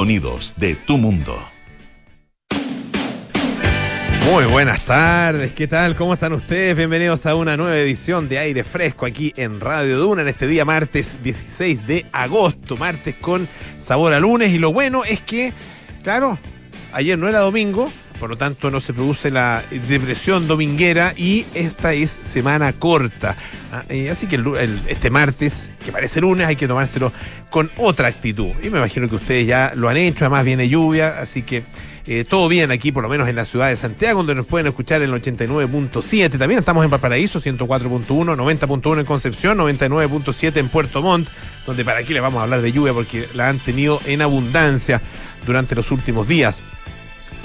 Sonidos de tu mundo. Muy buenas tardes, ¿qué tal? ¿Cómo están ustedes? Bienvenidos a una nueva edición de Aire Fresco aquí en Radio Duna en este día martes 16 de agosto, martes con sabor a lunes y lo bueno es que, claro, ayer no era domingo, por lo tanto no se produce la depresión dominguera y esta es semana corta. Ah, eh, así que este martes, que parece lunes, hay que tomárselo con otra actitud. Y me imagino que ustedes ya lo han hecho, además viene lluvia, así que eh, todo bien aquí, por lo menos en la ciudad de Santiago, donde nos pueden escuchar en el 89.7. También estamos en Valparaíso, 104.1, 90.1 en Concepción, 99.7 en Puerto Montt, donde para aquí les vamos a hablar de lluvia porque la han tenido en abundancia durante los últimos días.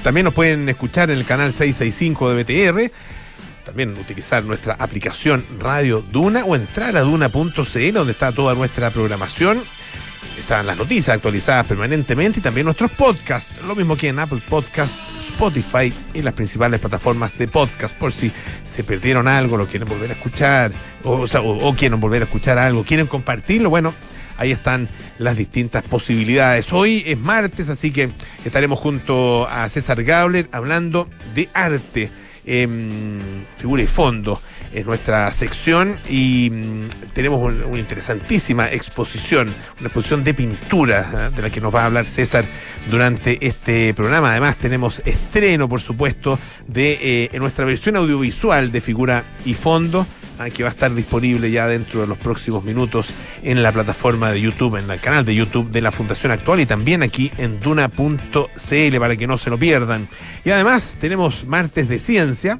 También nos pueden escuchar en el canal 665 de BTR. También utilizar nuestra aplicación Radio Duna o entrar a duna.cl donde está toda nuestra programación. Están las noticias actualizadas permanentemente y también nuestros podcasts. Lo mismo que en Apple Podcast, Spotify y las principales plataformas de podcast. Por si se perdieron algo, lo quieren volver a escuchar o quieren volver a escuchar algo, quieren compartirlo. Bueno, ahí están las distintas posibilidades. Hoy es martes, así que estaremos junto a César Gabler hablando de arte, eh, figura y fondo. Es nuestra sección y mmm, tenemos un, una interesantísima exposición, una exposición de pintura ¿eh? de la que nos va a hablar César durante este programa. Además tenemos estreno, por supuesto, de eh, nuestra versión audiovisual de figura y fondo que va a estar disponible ya dentro de los próximos minutos en la plataforma de YouTube, en el canal de YouTube de la Fundación Actual y también aquí en duna.cl para que no se lo pierdan. Y además tenemos martes de ciencia.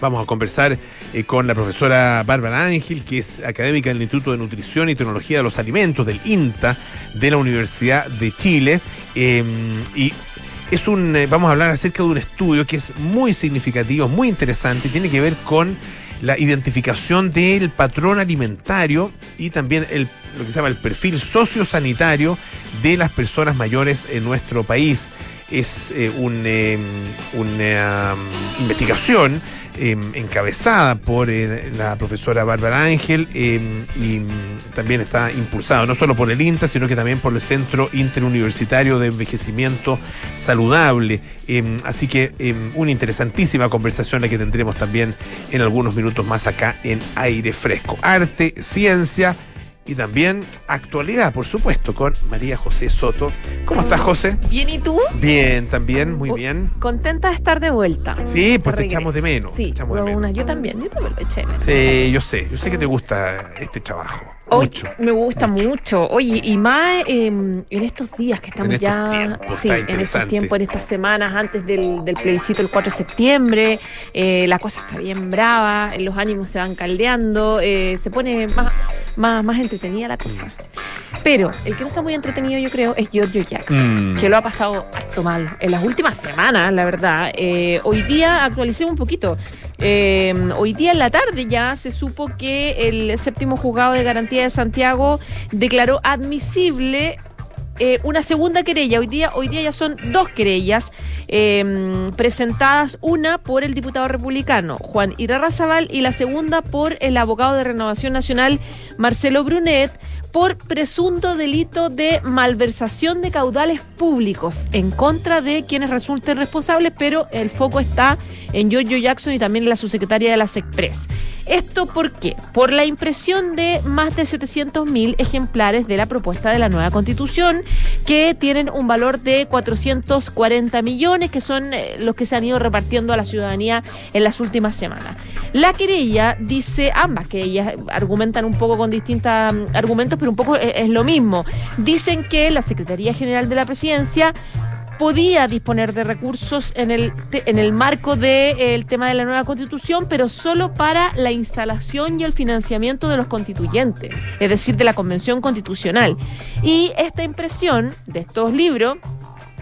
Vamos a conversar eh, con la profesora Bárbara Ángel, que es académica del Instituto de Nutrición y Tecnología de los Alimentos, del INTA, de la Universidad de Chile. Eh, y es un, eh, vamos a hablar acerca de un estudio que es muy significativo, muy interesante, tiene que ver con la identificación del patrón alimentario y también el, lo que se llama el perfil sociosanitario de las personas mayores en nuestro país. Es eh, un, eh, una um, investigación eh, encabezada por eh, la profesora Bárbara Ángel eh, y también está impulsado no solo por el INTA, sino que también por el Centro Interuniversitario de Envejecimiento Saludable. así que una interesantísima conversación la que tendremos también en algunos minutos más acá en Aire Fresco. Arte, ciencia y también actualidad, por supuesto, con María José Soto. ¿Cómo estás, José? Bien, ¿y tú? Bien, también, muy bien. Contenta de estar de vuelta. Sí, pues te echamos de menos. Sí, echamos de menos. Una, yo también, yo también lo eché menos. Sí, yo sé, yo sé que te gusta este trabajo. Mucho. Me gusta mucho. Oye, y más eh, en estos días que estamos en ya. Tiempos, sí, en estos tiempos, en estas semanas antes del, del plebiscito el 4 de septiembre. Eh, la cosa está bien brava, los ánimos se van caldeando, eh, se pone más, más, más entretenida la cosa. Pero el que no está muy entretenido, yo creo, es Giorgio Jackson, mm. que lo ha pasado harto mal en las últimas semanas, la verdad. Eh, hoy día, actualicemos un poquito. Eh, hoy día en la tarde ya se supo que el séptimo juzgado de garantía de Santiago declaró admisible eh, una segunda querella. Hoy día, hoy día ya son dos querellas eh, presentadas, una por el diputado republicano Juan Irarrazabal y la segunda por el abogado de Renovación Nacional Marcelo Brunet por presunto delito de malversación de caudales públicos en contra de quienes resulten responsables, pero el foco está en Giorgio Jackson y también en la subsecretaria de las Express. ¿Esto por qué? Por la impresión de más de 700.000 ejemplares de la propuesta de la nueva constitución, que tienen un valor de 440 millones, que son eh, los que se han ido repartiendo a la ciudadanía en las últimas semanas. La querella dice, ambas querellas argumentan un poco con distintos argumentos, pero un poco es, es lo mismo. Dicen que la Secretaría General de la Presidencia podía disponer de recursos en el, en el marco del de, eh, tema de la nueva constitución, pero solo para la instalación y el financiamiento de los constituyentes, es decir, de la convención constitucional. Y esta impresión de estos libros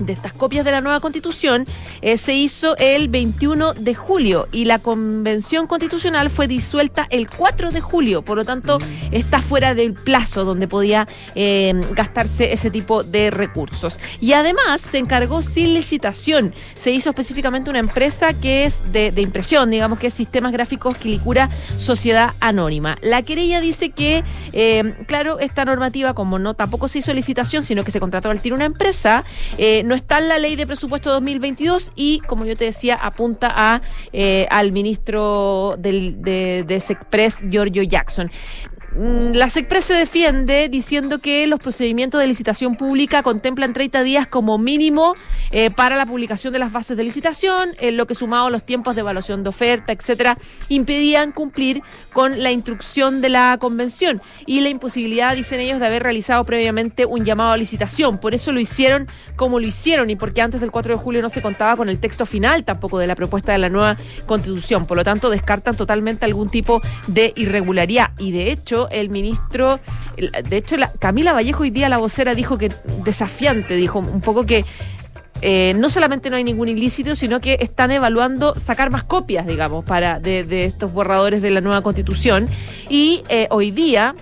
de estas copias de la nueva constitución eh, se hizo el 21 de julio y la convención constitucional fue disuelta el 4 de julio, por lo tanto mm. está fuera del plazo donde podía eh, gastarse ese tipo de recursos. Y además se encargó sin licitación, se hizo específicamente una empresa que es de, impresión, digamos que es Sistemas Gráficos Quilicura Sociedad Anónima. La querella dice que, eh, claro, esta normativa como no tampoco se hizo licitación, sino que se contrató al tiro una empresa, no está en la ley de presupuesto 2022 y, como yo te decía, apunta a eh, al ministro del, de, de Giorgio Jackson. Mm, la SECPRES se defiende diciendo que los procedimientos de licitación pública contemplan 30 días como mínimo eh, para la publicación de las bases de licitación, en lo que sumado a los tiempos de evaluación de oferta, etcétera, impedían cumplir con la instrucción de la convención y la imposibilidad, dicen ellos, de haber realizado previamente un llamado a licitación. Por eso lo hicieron como lo hicieron y porque antes del 4 de julio no se contaba con el texto final tampoco de la propuesta de la nueva constitución. Por lo tanto, descartan totalmente algún tipo de irregularidad y de hecho el ministro, de hecho, la, Camila Vallejo hoy día la vocera dijo que desafiante, dijo un poco que eh, no solamente no hay ningún ilícito, sino que están evaluando sacar más copias, digamos, para de, estos borradores de la nueva constitución. Y eh, hoy día,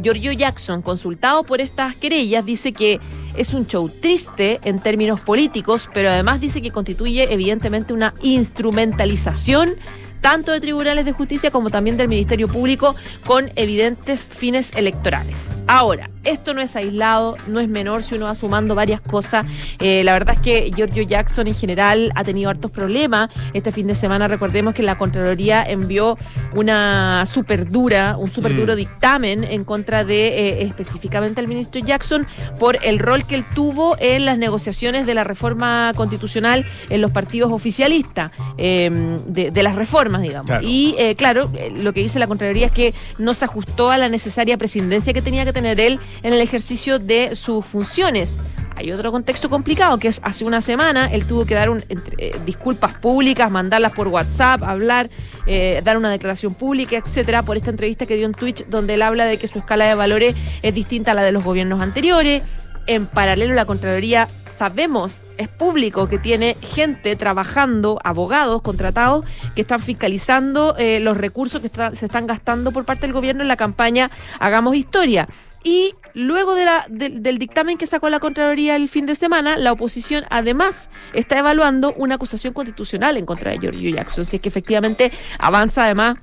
Giorgio Jackson, consultado por estas querellas, dice que es un show triste en términos políticos, pero además dice que constituye evidentemente una instrumentalización tanto de tribunales de justicia como también del Ministerio Público con evidentes fines electorales. Ahora, esto no es aislado, no es menor si uno va sumando varias cosas. Eh, la verdad es que Giorgio Jackson en general ha tenido hartos problemas. Este fin de semana recordemos que la Contraloría envió una super dura, un super duro mm. dictamen en contra de eh, específicamente el ministro Jackson por el rol que él tuvo en las negociaciones de la reforma constitucional en los partidos oficialistas, em, de, las reformas, digamos. Y eh, claro, lo que dice la Contraloría es que no se ajustó a la necesaria presidencia que tenía que tener él en el ejercicio de sus funciones. Hay otro contexto complicado, que es hace una semana él tuvo que dar un, eh, disculpas públicas, mandarlas por WhatsApp, hablar, eh, dar una declaración pública, etcétera, por esta entrevista que dio en Twitch, donde él habla de que su escala de valores es distinta a la de los gobiernos anteriores. En paralelo, la Contraloría sabemos, es público, que tiene gente trabajando, abogados contratados, que están fiscalizando eh, los recursos que se están gastando por parte del gobierno en la campaña Hagamos Historia. Y luego de la, del dictamen que sacó la Contraloría el fin de semana, la oposición además está evaluando una acusación constitucional en contra de Giorgio Jackson. Si es que efectivamente avanza además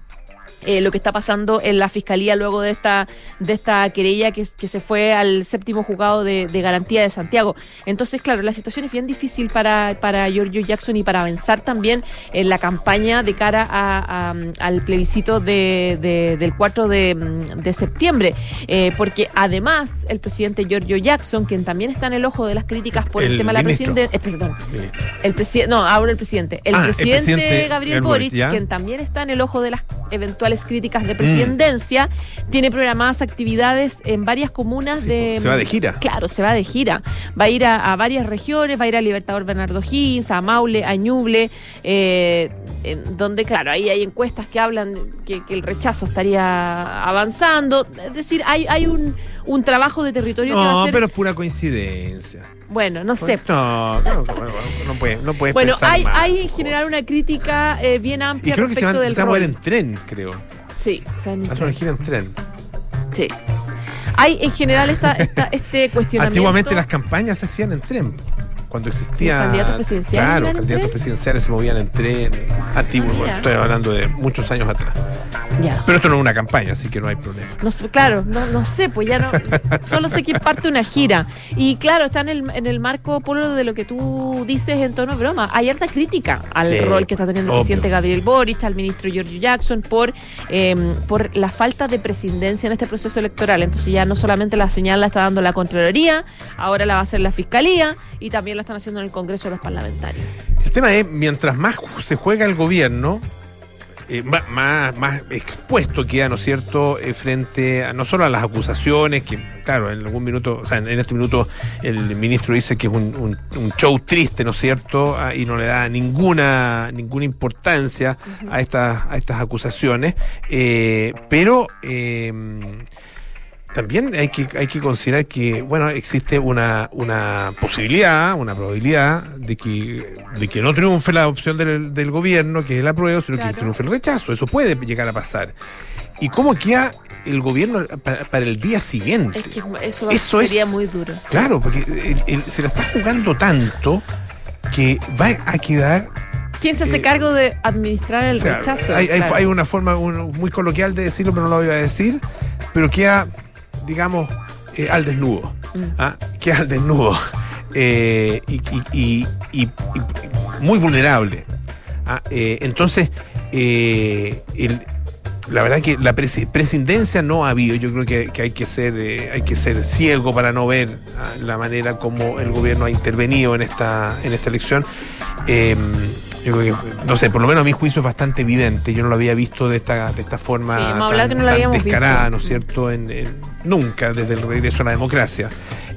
eh, lo que está pasando en la fiscalía luego de esta de esta querella que, que se fue al séptimo juzgado de, garantía de Santiago. Entonces, claro, la situación es bien difícil para, para Giorgio Jackson y para avanzar también en la campaña de cara a, al plebiscito de, del 4 de, septiembre, eh, porque además el presidente Giorgio Jackson, quien también está en el ojo de las críticas por el, tema de la presidencia, eh, perdón, el presidente, no, ahora el presidente, el, ah, presidente, Gabriel Boric, quien también está en el ojo de las eventuales críticas de presidencia. Tiene programadas actividades en varias comunas de. Se va de gira. Claro, se va de gira. Va a ir a, varias regiones, va a ir a Libertador Bernardo Higgins, a Maule, a Ñuble, eh, donde, claro, ahí hay encuestas que hablan que, el rechazo estaría avanzando. Es decir, hay, hay un, un trabajo de territorio no, que va a ser. pero es pura coincidencia. Bueno, no sé. No, no, no, puede, no puede Bueno, hay, hay en general una crítica eh, bien amplia y creo respecto que se van, del se van a en tren, creo. Sí, se van a gira en tren. Sí. Hay en general esta, esta, este cuestionamiento. Antiguamente las campañas se hacían en tren cuando existía. candidatos presidenciales? Claro, candidatos presidenciales se movían en tren. Antiguo, estoy hablando de muchos años atrás. Ya. Pero esto no es una campaña, así que no hay problema. No, claro, no, no sé, pues ya no. solo sé que parte una gira. Y claro, está en el, en el marco, Polo, de lo que tú dices en tono de broma. Hay alta crítica al rol que está teniendo el presidente Gabriel Boric, al ministro Giorgio Jackson, por, em, por la falta de presidencia en este proceso electoral. Entonces ya no solamente la señal la está dando la Contraloría, ahora la va a hacer la Fiscalía y también la están haciendo en el Congreso de los parlamentarios. El tema es, mientras más se juega el gobierno, eh, más, más expuesto queda, ¿no es cierto?, eh, frente a no solo a las acusaciones, que, claro, en algún minuto, o sea, en, este minuto el ministro dice que es un, show triste, ¿no es cierto?, ah, y no le da ninguna, ninguna importancia a, estas, a estas acusaciones, eh, pero también hay que, hay que considerar que, bueno, existe una, una posibilidad, una probabilidad de que, de que no triunfe la opción del, del gobierno, que es el apruebo, sino Claro. que triunfe el rechazo. Eso puede llegar a pasar. ¿Y cómo queda el gobierno para, para el día siguiente? Es que eso, Eso sería es- muy duro. sí. Claro, porque el- el- se la está jugando tanto que va a quedar ¿Quién se hace Eh, cargo de administrar el O sea, rechazo? Hay, hay- Claro. hay una forma un- muy coloquial de decirlo, pero no lo voy a decir. Pero queda, digamos, eh, al desnudo. Mm. ¿ah? Queda al desnudo. Eh, y, y- y- y- y muy vulnerable. ¿ah? Eh, entonces, eh, el- la verdad que la presidencia no ha habido. Yo creo que, que hay que ser eh, hay que ser ciego para no ver ah, la manera como el gobierno ha intervenido en esta en esta elección. Eh, yo creo que, no sé, por lo menos a mi juicio es bastante evidente. Yo no lo había visto de esta, de esta forma Sí, hemos tan, que no tan descarada, visto. ¿no es cierto? En, en- nunca desde el regreso a la democracia.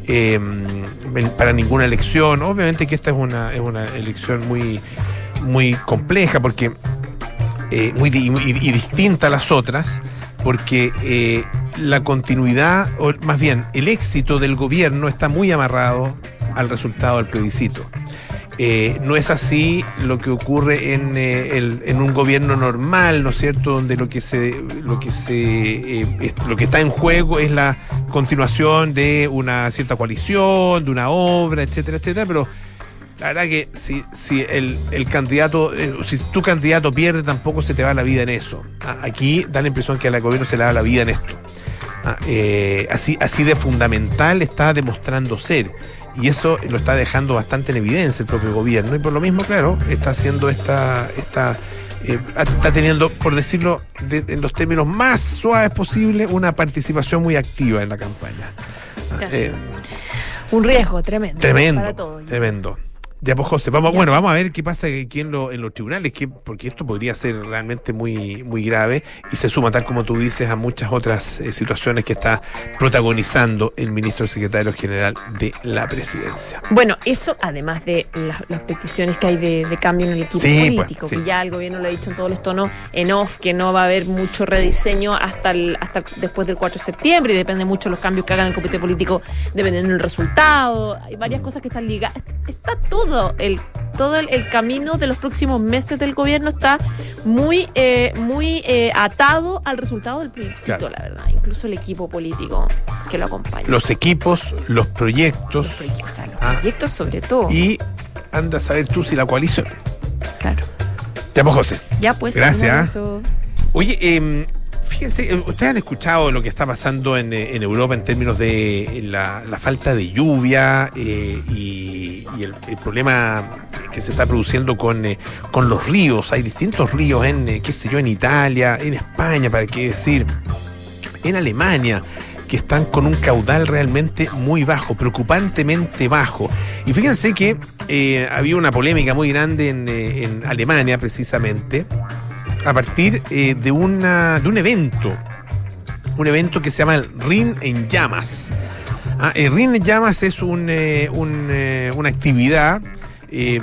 Eh, en- para ninguna elección. Obviamente que esta es una, es una elección muy, muy compleja porque eh, muy y distinta a las otras, porque eh, la continuidad, o más bien el éxito del gobierno está muy amarrado al resultado del plebiscito. Eh, no es así lo que ocurre en, eh, el- en un gobierno normal, ¿no es cierto? Donde lo que se, lo que se, eh, lo que está en juego es la continuación de una cierta coalición, de una obra, etcétera, etcétera. Pero la verdad que si, si el, el candidato, si tu candidato pierde, tampoco se te va la vida en eso. Ah, Aquí da la impresión que al gobierno se le da la vida en esto. Ah, así, así de fundamental está demostrando ser. Y eso lo está dejando bastante en evidencia el propio gobierno. Y por lo mismo, claro, está haciendo esta. esta eh, está teniendo, por decirlo de- en los términos más suaves posible, una participación muy activa en la campaña. Eh, Un riesgo tremendo. Tremendo, Para todos. tremendo. Ya, pues José, vamos, Ya. bueno, vamos a ver qué pasa aquí en, lo- en los tribunales, que, porque esto podría ser realmente muy, muy grave y se suma, tal como tú dices, a muchas otras eh, situaciones que está protagonizando el ministro secretario general de la presidencia. Bueno, eso además de las, las peticiones que hay de, de cambio en el equipo Sí, pues, político, sí. que ya el gobierno lo ha dicho en todos los tonos en off, que no va a haber mucho rediseño hasta, el- hasta después del 4 de septiembre y depende mucho de los cambios que hagan el comité político dependiendo del resultado. Hay varias cosas que están ligadas. Está todo el todo el, el camino de los próximos meses del gobierno está muy eh, muy eh, atado al resultado del plebiscito, Claro. la verdad. Incluso el equipo político que lo acompaña. Los equipos, los proyectos Los proyectos, o sea, los Ah. proyectos sobre todo. y anda a saber tú si la coalición. Claro. Ya, pues José. Ya pues. Gracias. eso. Oye, eh, fíjense, eh, ustedes han escuchado lo que está pasando en, eh, Europa en términos de la, la falta de lluvia eh, y, el, problema que se está produciendo con, eh, con los ríos. Hay distintos ríos en, eh, qué sé yo, en Italia, en España, para qué decir, en Alemania que están con un caudal realmente muy bajo, preocupantemente bajo. Y fíjense que eh, había una polémica muy grande en, eh, en Alemania, precisamente, a partir eh, de, una, de un evento, un evento que se llama el Rin en Llamas. Ah, el Rin en Llamas es un, eh, un, eh, una actividad eh,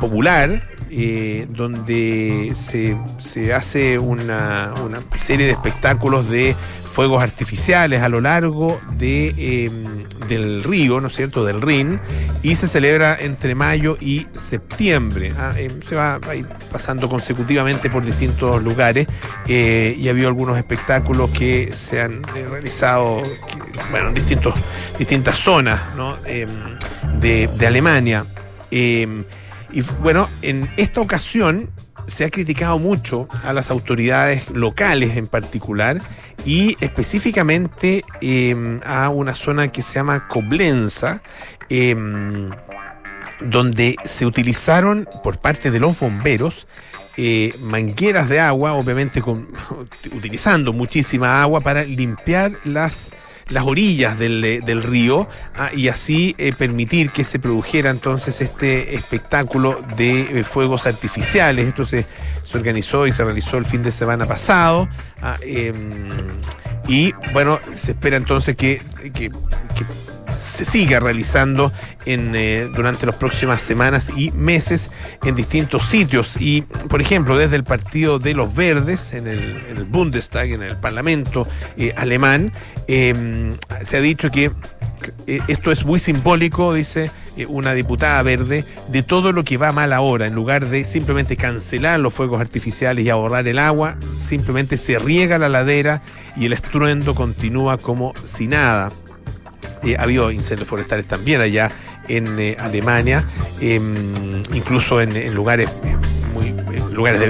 popular eh, donde se, se hace una, una serie de espectáculos de fuegos artificiales a lo largo de, eh, del río, ¿no es cierto?, del Rin, y se celebra entre mayo y septiembre. Ah, eh, se va pasando consecutivamente por distintos lugares eh, y ha habido algunos espectáculos que se han eh, realizado bueno, en distintos, distintas zonas ¿no? Em, de, de Alemania. Em, y bueno, en esta ocasión se ha criticado mucho a las autoridades locales en particular y específicamente eh, a una zona que se llama Coblenza, eh, donde se utilizaron por parte de los bomberos eh, mangueras de agua, obviamente utilizando muchísima agua para limpiar las las orillas del, eh, del río ah, y así eh, permitir que se produjera entonces este espectáculo de eh, fuegos artificiales. Esto se, se organizó y se realizó el fin de semana pasado. ah, em, y bueno, se espera entonces que, se siga realizando en, eh, durante las próximas semanas y meses en distintos sitios. Y, por ejemplo, desde el Partido de los Verdes, en el, Bundestag, en el Parlamento eh, alemán, eh, se ha dicho que eh, esto es muy simbólico, dice una diputada verde, de todo lo que va mal ahora. En lugar de simplemente cancelar los fuegos artificiales y ahorrar el agua, simplemente se riega la ladera y el estruendo continúa como si nada. Eh, ha habido incendios forestales también allá en eh, Alemania, em, incluso en, lugares eh, muy lugares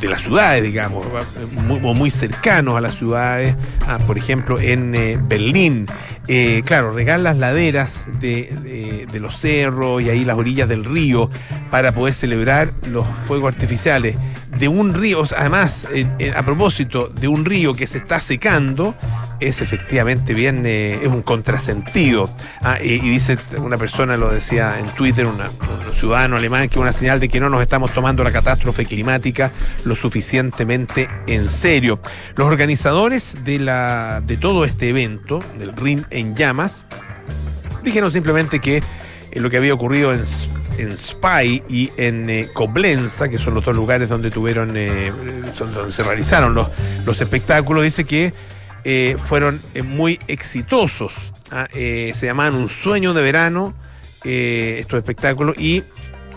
de, las ciudades, digamos, muy, muy cercanos a las ciudades, ah, por ejemplo en eh, Berlín. Eh, claro, regar las laderas de, de- los cerros y ahí las orillas del río para poder celebrar los fuegos artificiales de un río, además, eh, eh, a propósito de un río que se está secando, es efectivamente bien, eh, es un contrasentido. Ah, y, dice una persona, lo decía en Twitter, un ciudadano alemán, que es una señal de que no nos estamos tomando la catástrofe climática lo suficientemente en serio. Los organizadores de, la, de todo este evento, del Rin en llamas, dijeron simplemente que eh, lo que había ocurrido en, en Spy y en eh, Koblenza, que son los dos lugares donde tuvieron, eh, donde se realizaron los, los espectáculos, dice que eh, fueron muy exitosos. ah, se llamaban Un sueño de verano estos espectáculos y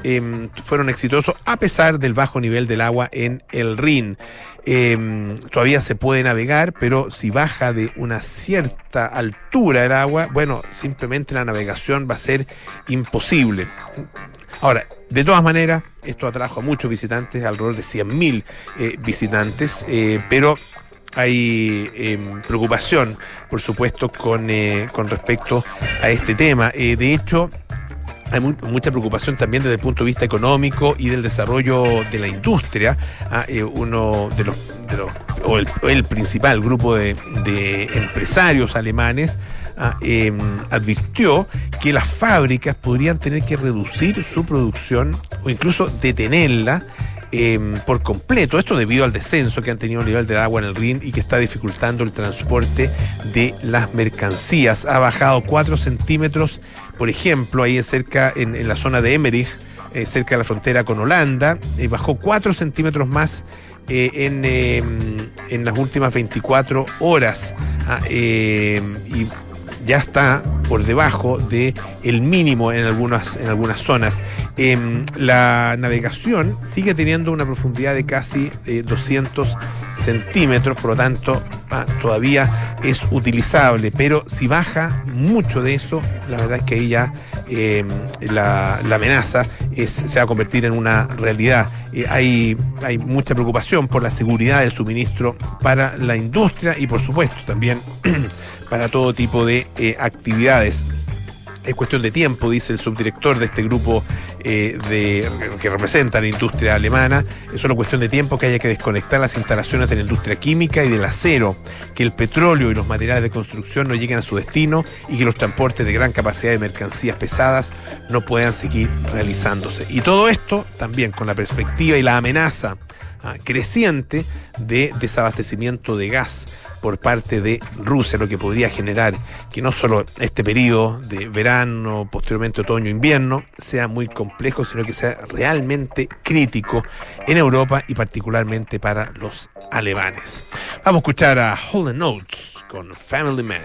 em, fueron exitosos a pesar del bajo nivel del agua en el Rin. Em, todavía se puede navegar, pero si baja de una cierta altura el agua, bueno, simplemente la navegación va a ser imposible. Ahora, de todas maneras, esto atrajo a muchos visitantes, alrededor de 100.000 eh, visitantes, eh, pero hay eh, preocupación, por supuesto, con, eh, con respecto a este tema. Eh, de hecho, hay mu- mucha preocupación también desde el punto de vista económico y del desarrollo de la industria. Ah, eh, uno de los, o el, principal grupo de, empresarios alemanes ah, eh, advirtió que las fábricas podrían tener que reducir su producción o incluso detenerla eh, por completo. Esto debido al descenso que han tenido el nivel del agua en el Rin y que está dificultando el transporte de las mercancías. Ha bajado 4 centímetros, por ejemplo, ahí cerca en, la zona de Emmerich, eh, cerca de la frontera con Holanda, eh, bajó 4 centímetros más eh, en, en las últimas 24 horas. Ah, y ya está por debajo de mínimo en algunas en algunas zonas. Em, la navegación sigue teniendo una profundidad de casi eh, 200 centímetros, por lo tanto ah, todavía es utilizable, pero si baja mucho de eso, la verdad es que ahí ya em, la, la amenaza es- se va a convertir en una realidad. Eh, hay, hay mucha preocupación por la seguridad del suministro para la industria y por supuesto también para todo tipo de eh, actividades. Es cuestión de tiempo, dice el subdirector de este grupo eh, de, que representa la industria alemana. Es solo cuestión de tiempo que haya que desconectar las instalaciones de la industria química y del acero, que el petróleo y los materiales de construcción no lleguen a su destino y que los transportes de gran capacidad de mercancías pesadas no puedan seguir realizándose. Y todo esto también con la perspectiva y la amenaza ah, creciente de desabastecimiento de gas por parte de Rusia, lo que podría generar que no solo este periodo de verano, posteriormente otoño, invierno, sea muy complejo, sino que sea realmente crítico en Europa y particularmente para los alemanes. Vamos a escuchar a Holden Notes con Family Man.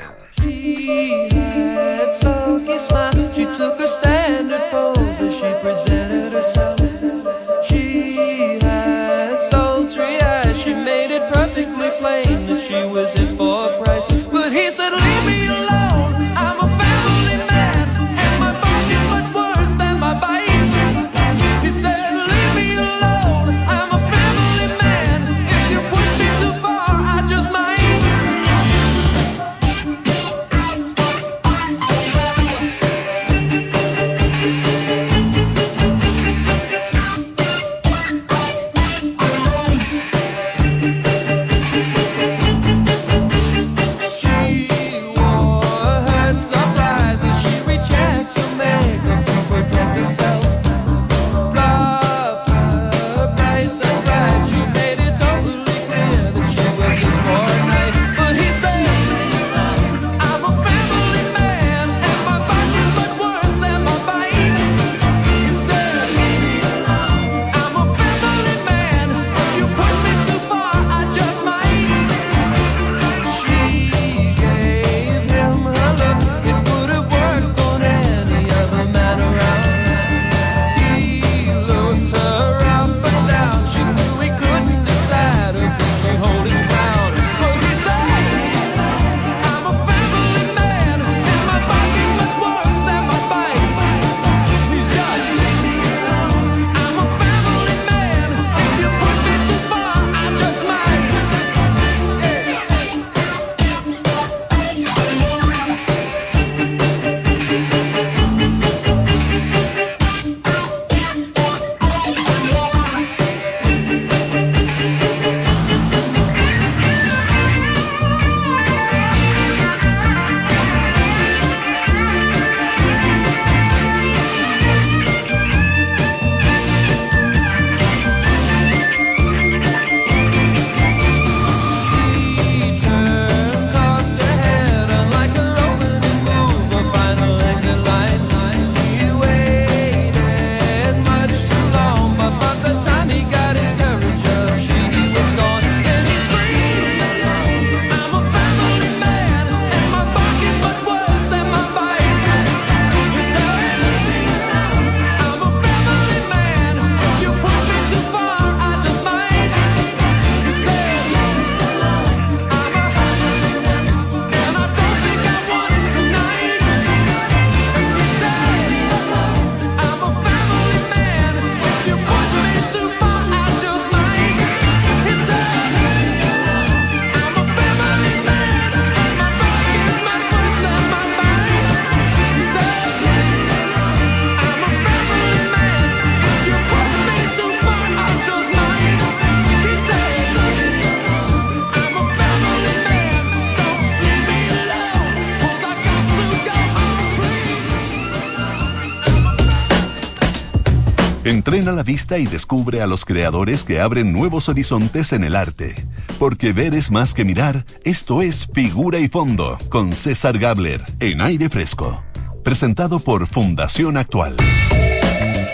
Vista y descubre a los creadores que abren nuevos horizontes en el arte. Porque ver es más que mirar, esto es Figura y Fondo, con César Gabler, en aire fresco. Presentado por Fundación Actual.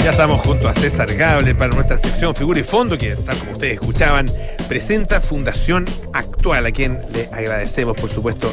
Ya estamos junto a César Gable para nuestra sección Figura y Fondo, que tal como ustedes escuchaban, presenta Fundación Actual, a quien le agradecemos, por supuesto,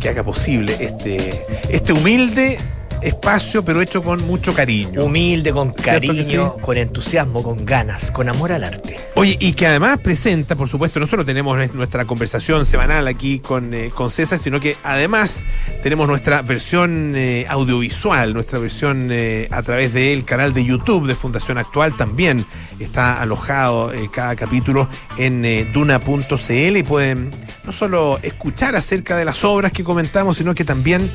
que haga posible este, este humilde espacio, pero hecho con mucho cariño. Humilde, con ¿Cierto que cariño, sí? con entusiasmo, con ganas, con amor al arte. Oye, y que además presenta, por supuesto, no solo tenemos nuestra conversación semanal aquí con, eh, con César, sino que además tenemos nuestra versión eh, audiovisual, nuestra versión eh, a través del canal de YouTube de Fundación Actual también está alojado cada capítulo en duna.cl y pueden no solo escuchar acerca de las obras que comentamos, sino que también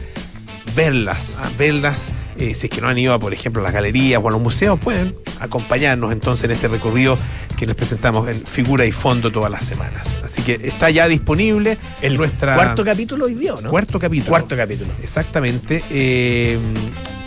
verlas, ah, verlas. eh, si es que no han ido, a, por ejemplo, a las galerías o a los museos, pueden acompañarnos entonces en este recorrido que les presentamos en figura y fondo todas las semanas. Así que está ya disponible en nuestra Cuarto capítulo hoy día, ¿o ¿no? cuarto capítulo. Cuarto capítulo. Exactamente. eh,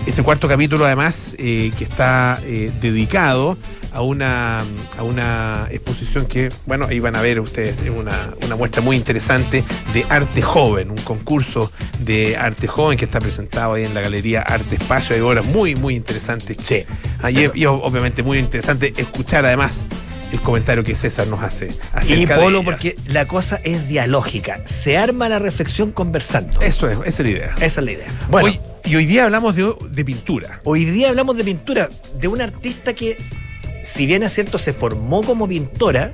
este cuarto capítulo, además, eh, que está dedicado a una, a una exposición que, bueno, ahí van a ver ustedes es una, una muestra muy interesante de arte joven, un concurso de arte joven que está presentado ahí en la Galería Arte Espacio. Hay obras muy, muy interesantes. Sí. Ah, y, y obviamente muy interesante escuchar además el comentario que César nos hace. Y Polo, porque la cosa es dialógica. Se arma la reflexión conversando. Eso es, esa es la idea. Esa es la idea. Bueno, Hoy- y hoy día hablamos de, de pintura. hoy día hablamos de pintura, de una artista que, si bien es cierto, se formó como pintora,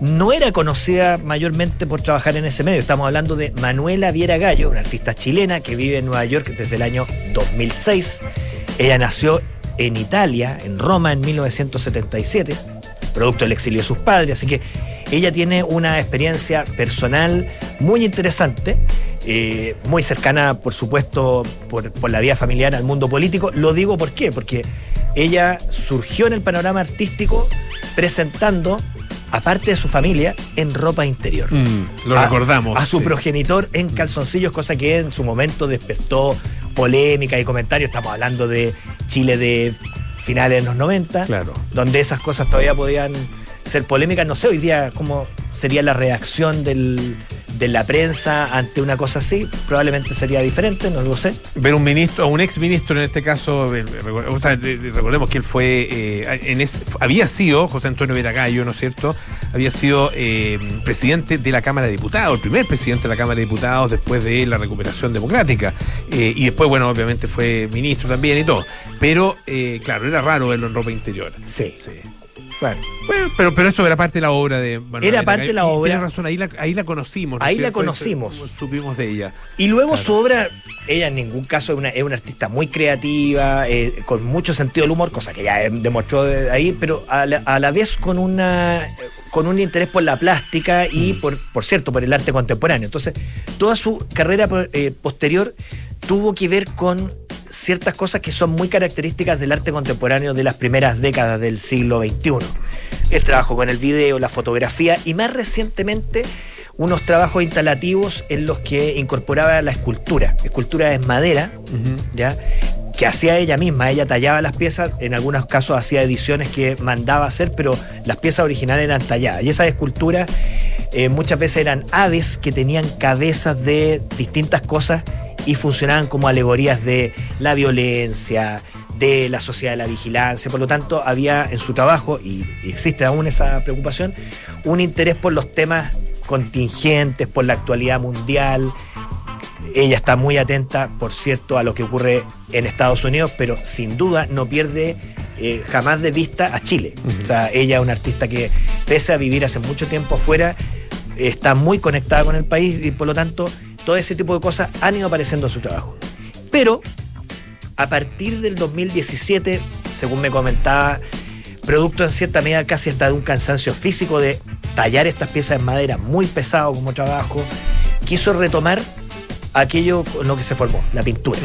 no era conocida mayormente por trabajar en ese medio. Estamos hablando de Manuela Viera Gallo, una artista chilena que vive en Nueva York desde el año 2006. Ella nació en Italia, en Roma, en 1977, producto del exilio de sus padres, así que ella tiene una experiencia personal muy interesante, eh, muy cercana, por supuesto, por, la vida familiar al mundo político. Lo digo por qué, porque ella surgió en el panorama artístico presentando, aparte de su familia, en ropa interior lo a- recordamos. A su sí. progenitor en calzoncillos, cosa que en su momento despertó polémica y comentarios. Estamos hablando de Chile de finales de los 90, Claro. donde esas cosas todavía podían ser polémicas. No sé hoy día cómo sería la reacción del- de la prensa ante una cosa así. Probablemente sería diferente, no lo sé. Ver un ministro, un ex ministro en este caso, eh, recor- o sea, eh, recordemos que él fue, eh, en había sido, José Antonio Veragallo, ¿no es cierto? Había sido eh, presidente de la Cámara de Diputados, el primer presidente de la Cámara de Diputados después de la recuperación democrática. Eh, y después, bueno, obviamente fue ministro también y todo. Pero, claro, era raro verlo en ropa interior. Sí. Sí. Bueno, Bueno, pero, pero eso era parte de la obra de Manuel Era parte de la obra. Tienes razón, ahí la, ahí la conocimos. ¿no es Ahí la conocimos. Eso, Supimos de ella. Y luego Claro. su obra, ella en ningún caso es una, es una artista muy creativa, eh, con mucho sentido del humor, cosa que ya demostró de ahí, pero a la, a la vez con una con un interés por la plástica y por, por cierto, por el arte contemporáneo. Entonces, toda su carrera eh, posterior tuvo que ver con ciertas cosas que son muy características del arte contemporáneo de las primeras décadas del siglo XXI. El trabajo con el video, la fotografía y más recientemente unos trabajos instalativos en los que incorporaba la escultura. Escultura en madera, ¿ya? que hacía ella misma, ella tallaba las piezas, en algunos casos hacía ediciones que mandaba hacer, pero las piezas originales eran talladas. Y esas esculturas eh, muchas veces eran aves que tenían cabezas de distintas cosas y funcionaban como alegorías de la violencia, de la sociedad de la vigilancia. Por lo tanto, había en su trabajo, y, existe aún esa preocupación, un interés por los temas contingentes, por la actualidad mundial. Ella está muy atenta, por cierto, a lo que ocurre en Estados Unidos, pero sin duda no pierde eh, jamás de vista a Chile. O sea, ella es una artista que, pese a vivir hace mucho tiempo afuera, está muy conectada con el país y por lo tanto todo ese tipo de cosas han ido apareciendo en su trabajo. Pero a partir del 2017, según me comentaba, producto en cierta medida casi hasta de un cansancio físico de tallar estas piezas en madera muy pesado como trabajo, quiso retomar aquello con lo que se formó, la pintura.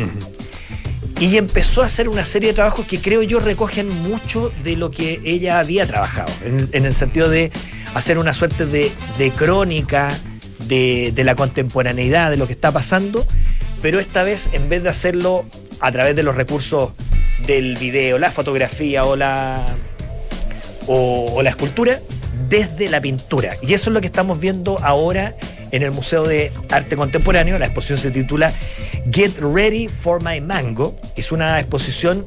Y empezó a hacer una serie de trabajos que creo yo recogen mucho de lo que ella había trabajado, en, en el sentido de hacer una suerte de, de crónica de, la contemporaneidad, de lo que está pasando, pero esta vez en vez de hacerlo a través de los recursos del video, la fotografía o la, o, o la escultura desde la pintura. Y eso es lo que estamos viendo ahora en el Museo de Arte Contemporáneo. La exposición se titula Get Ready for My Mango. Es una exposición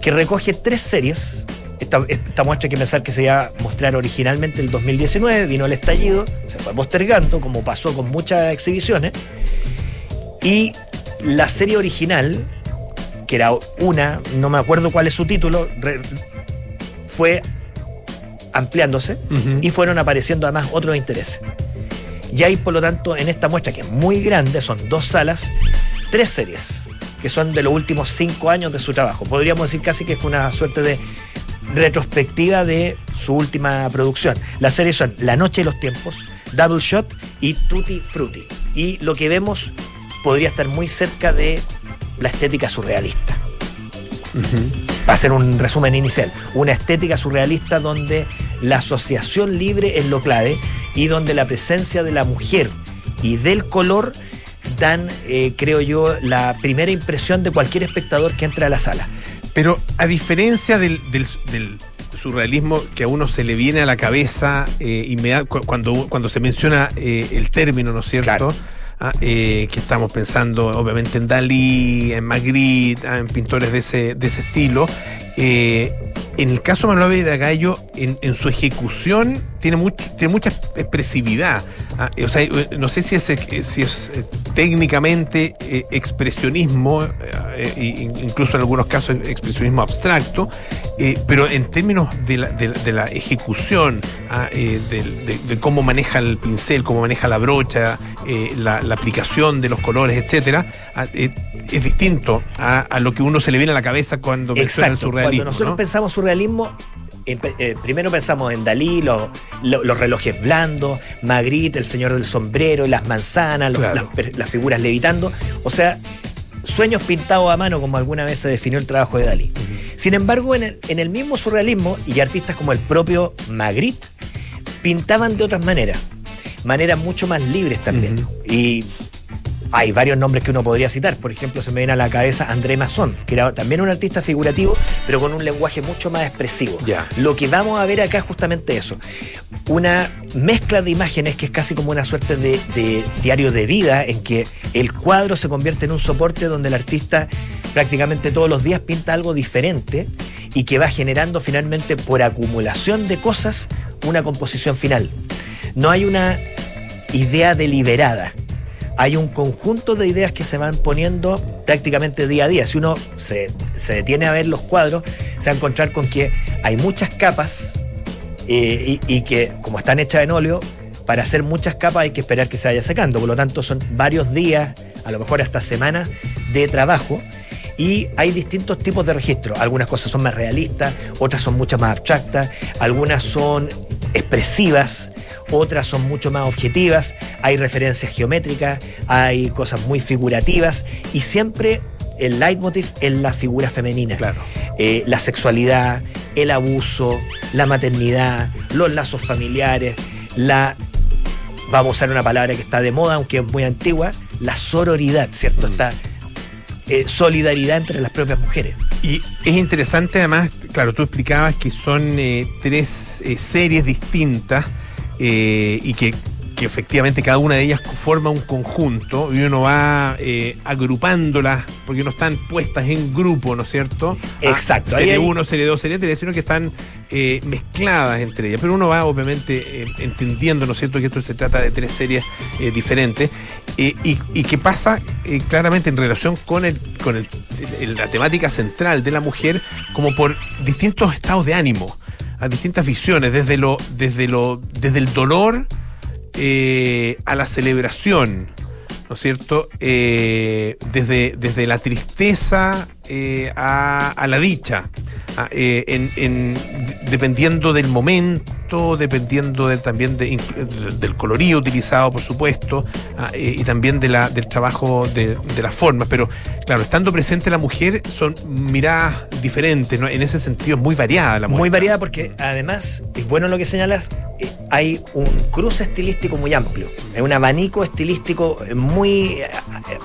que recoge tres series. Esta, esta muestra hay que pensar que se iba a mostrar originalmente el 2019, vino el estallido, se fue postergando, como pasó con muchas exhibiciones. Y la serie original, que era una, no me acuerdo cuál es su título, re- fue ampliándose y fueron apareciendo además otros intereses. Y hay, por lo tanto, en esta muestra, que es muy grande, son dos salas, tres series, que son de los últimos cinco años de su trabajo. Podríamos decir casi que es una suerte de retrospectiva de su última producción. Las series son La Noche y los Tiempos, Double Shot y Tutti Frutti. Y lo que vemos podría estar muy cerca de la estética surrealista. Va a ser un resumen inicial. Una estética surrealista donde la asociación libre es lo clave y donde la presencia de la mujer y del color dan, eh, creo yo, la primera impresión de cualquier espectador que entre a la sala. Pero a diferencia del, del- del surrealismo que a uno se le viene a la cabeza eh, cuando, cuando se menciona eh, el término, ¿no es cierto? Claro. Ah, eh, que estamos pensando obviamente en Dalí, en Magritte, ah, en pintores de ese, de ese estilo. Eh, en el caso de Manuel Ávila Gallo, en, su ejecución tiene, mucha expresividad. Ah, eh, eh, no sé si es, técnicamente expresionismo, in- incluso en algunos casos expresionismo abstracto, pero en términos de la, ejecución, ah, de, cómo maneja el pincel, cómo maneja la brocha, la, aplicación de los colores, etcétera, ah, es distinto a, lo que uno se le viene a la cabeza cuando menciona el surrealismo. Cuando nosotros ¿no? pensamos surrealismo, eh, eh, primero pensamos en Dalí, lo- lo- los relojes blandos, Magritte, el señor del sombrero, las manzanas, los- Claro. las, figuras levitando. O sea, sueños pintados a mano, como alguna vez se definió el trabajo de Dalí. Sin embargo, en el, en el mismo surrealismo, y artistas como el propio Magritte, pintaban de otras maneras, maneras mucho más libres también. Y hay varios nombres que uno podría citar. Por ejemplo, se me viene a la cabeza André Masson, que era también un artista figurativo, pero con un lenguaje mucho más expresivo. Lo que vamos a ver acá es justamente eso. Una mezcla de imágenes que es casi como una suerte de, de diario de vida, en que el cuadro se convierte en un soporte donde el artista prácticamente todos los días pinta algo diferente y que va generando finalmente por acumulación de cosas una composición final. No hay una idea deliberada. Hay un conjunto de ideas que se van poniendo prácticamente día a día. Si uno se, se detiene a ver los cuadros, se va a encontrar con que hay muchas capas eh, y, y que, como están hechas en óleo, para hacer muchas capas hay que esperar que se vaya secando. Por lo tanto, son varios días, a lo mejor hasta semanas de trabajo. Y hay distintos tipos de registro. Algunas cosas son más realistas, otras son mucho más abstractas, algunas son expresivas, otras son mucho más objetivas, hay referencias geométricas, hay cosas muy figurativas y siempre el leitmotiv es la figura femenina. Claro. Eh, la sexualidad, el abuso, la maternidad, los lazos familiares, la, vamos a usar una palabra que está de moda, aunque es muy antigua, la sororidad, ¿cierto? Esta eh, solidaridad entre las propias mujeres. Y es interesante además, claro, tú explicabas que son eh, tres eh, series distintas eh, y que, que efectivamente cada una de ellas forma un conjunto y uno va eh, agrupándolas porque no están puestas en grupo, ¿no es cierto? Exacto, Ah, serie hay- 1, serie 2, serie 3, sino que están eh, mezcladas entre ellas. Pero uno va obviamente eh, entendiendo, ¿no es cierto?, que esto se trata de tres series eh, diferentes y, y que pasa claramente en relación con, el, con el- el- la temática central de la mujer como por distintos estados de ánimo, a distintas visiones, desde lo, desde lo, desde el dolor eh, a la celebración, ¿no es cierto? Eh, desde, desde la tristeza eh, a, a la dicha, a- eh, en, en- dependiendo del momento, dependiendo de- también de, del colorido utilizado, por supuesto, eh, y también de la, del trabajo de, de las formas. Pero claro, estando presente la mujer, son miradas diferentes, ¿no? En ese sentido es muy variada la mujer. Muy variada porque además, es bueno lo que señalas, hay un cruce estilístico muy amplio, es un abanico estilístico muy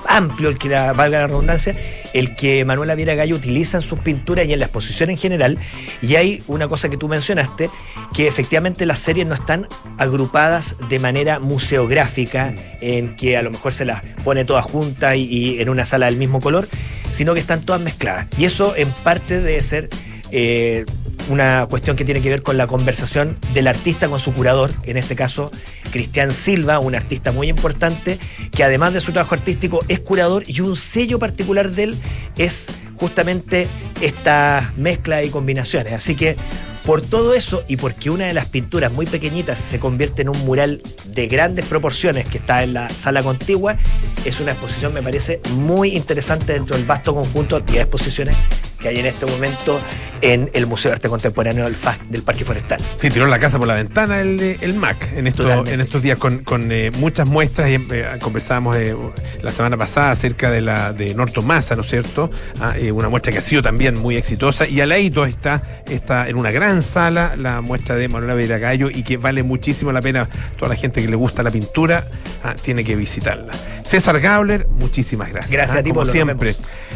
amplio, el que la, valga la redundancia, el que Manuela Viera Gallo utiliza en sus pinturas y en la exposición en general. Y hay una cosa que tú mencionaste, que efectivamente las series no están agrupadas de manera museográfica, en que a lo mejor se las pone todas juntas y, y en una sala del mismo color, sino que están todas mezcladas. Y eso en parte debe ser eh, una cuestión que tiene que ver con la conversación del artista con su curador, en este caso Cristian Silva, un artista muy importante, que además de su trabajo artístico es curador y un sello particular de él es justamente esta mezcla y combinaciones. Así que por todo eso y porque una de las pinturas muy pequeñitas se convierte en un mural de grandes proporciones que está en la sala contigua, es una exposición, me parece, muy interesante dentro del vasto conjunto de exposiciones que hay en este momento en el Museo de Arte Contemporáneo del, del Parque Forestal. Sí, tiró la casa por la ventana el, el MAC en, esto, en estos días con, con eh, muchas muestras. Y, eh, conversábamos eh, la semana pasada acerca de la de Norton Massa, ¿no es cierto? Ah, eh, una muestra que ha sido también muy exitosa. Y al lado está, está en una gran sala la muestra de Manuela Vera Gallo y que vale muchísimo la pena. Toda la gente que le gusta la pintura ah, tiene que visitarla. César Gabler, muchísimas gracias. Gracias ah, a ti como por siempre.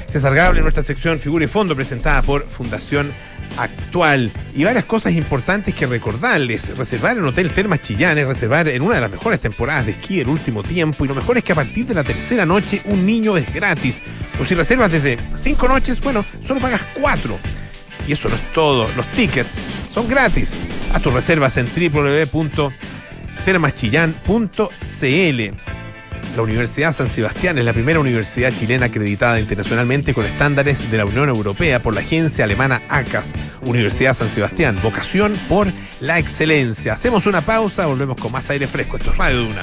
César Gabler, nuestra sección Figura y Fondo, presentada por Fundación actual y varias cosas importantes que recordarles. Reservar en Hotel Termas Chillán es reservar en una de las mejores temporadas de esquí del último tiempo y lo mejor es que a partir de la tercera noche un niño es gratis. O si reservas desde cinco noches, bueno, solo pagas cuatro. Y eso no es todo, los tickets son gratis. Haz tus reservas en www.termaschillán.cl. La Universidad San Sebastián es la primera universidad chilena acreditada internacionalmente con estándares de la Unión Europea por la agencia alemana ACAS. Universidad San Sebastián, vocación por la excelencia. Hacemos una pausa, volvemos con más aire fresco. Esto es Radio Duna.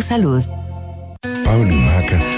salud. Pablo y Maca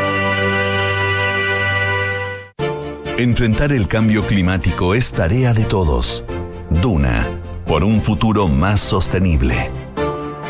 Enfrentar el cambio climático es tarea de todos. Duna, por un futuro más sostenible.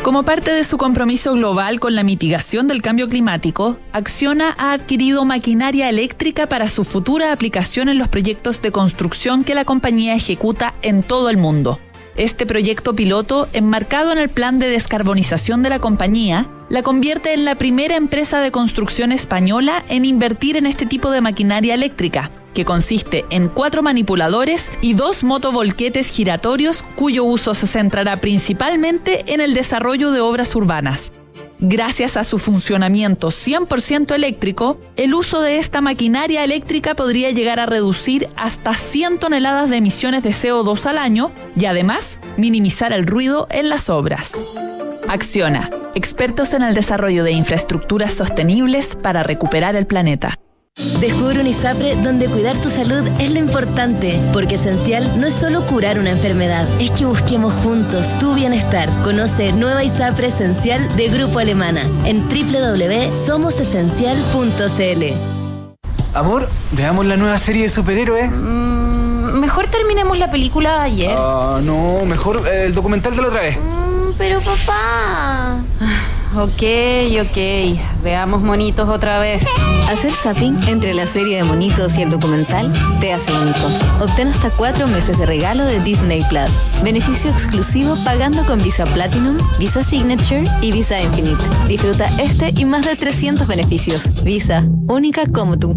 Como parte de su compromiso global con la mitigación del cambio climático, Acciona ha adquirido maquinaria eléctrica para su futura aplicación en los proyectos de construcción que la compañía ejecuta en todo el mundo. Este proyecto piloto, enmarcado en el plan de descarbonización de la compañía, la convierte en la primera empresa de construcción española en invertir en este tipo de maquinaria eléctrica, que consiste en cuatro manipuladores y dos motovolquetes giratorios cuyo uso se centrará principalmente en el desarrollo de obras urbanas. Gracias a su funcionamiento 100% eléctrico, el uso de esta maquinaria eléctrica podría llegar a reducir hasta 100 toneladas de emisiones de CO2 al año y además minimizar el ruido en las obras. Acciona, expertos en el desarrollo de infraestructuras sostenibles para recuperar el planeta. Descubre un ISAPRE donde cuidar tu salud es lo importante, porque esencial no es solo curar una enfermedad, es que busquemos juntos tu bienestar. Conoce Nueva ISAPRE Esencial de Grupo Alemana en www.somosesencial.cl. Amor, veamos la nueva serie de superhéroes. Mm, mejor terminemos la película de ayer. Ah, no, mejor eh, el documental de la otra vez. Mm, pero papá. Ok, ok. Veamos monitos otra vez. Hacer zapping entre la serie de monitos y el documental te hace único. Obtén hasta cuatro meses de regalo de Disney Plus. Beneficio exclusivo pagando con Visa Platinum, Visa Signature y Visa Infinite. Disfruta este y más de 300 beneficios. Visa, única como tú.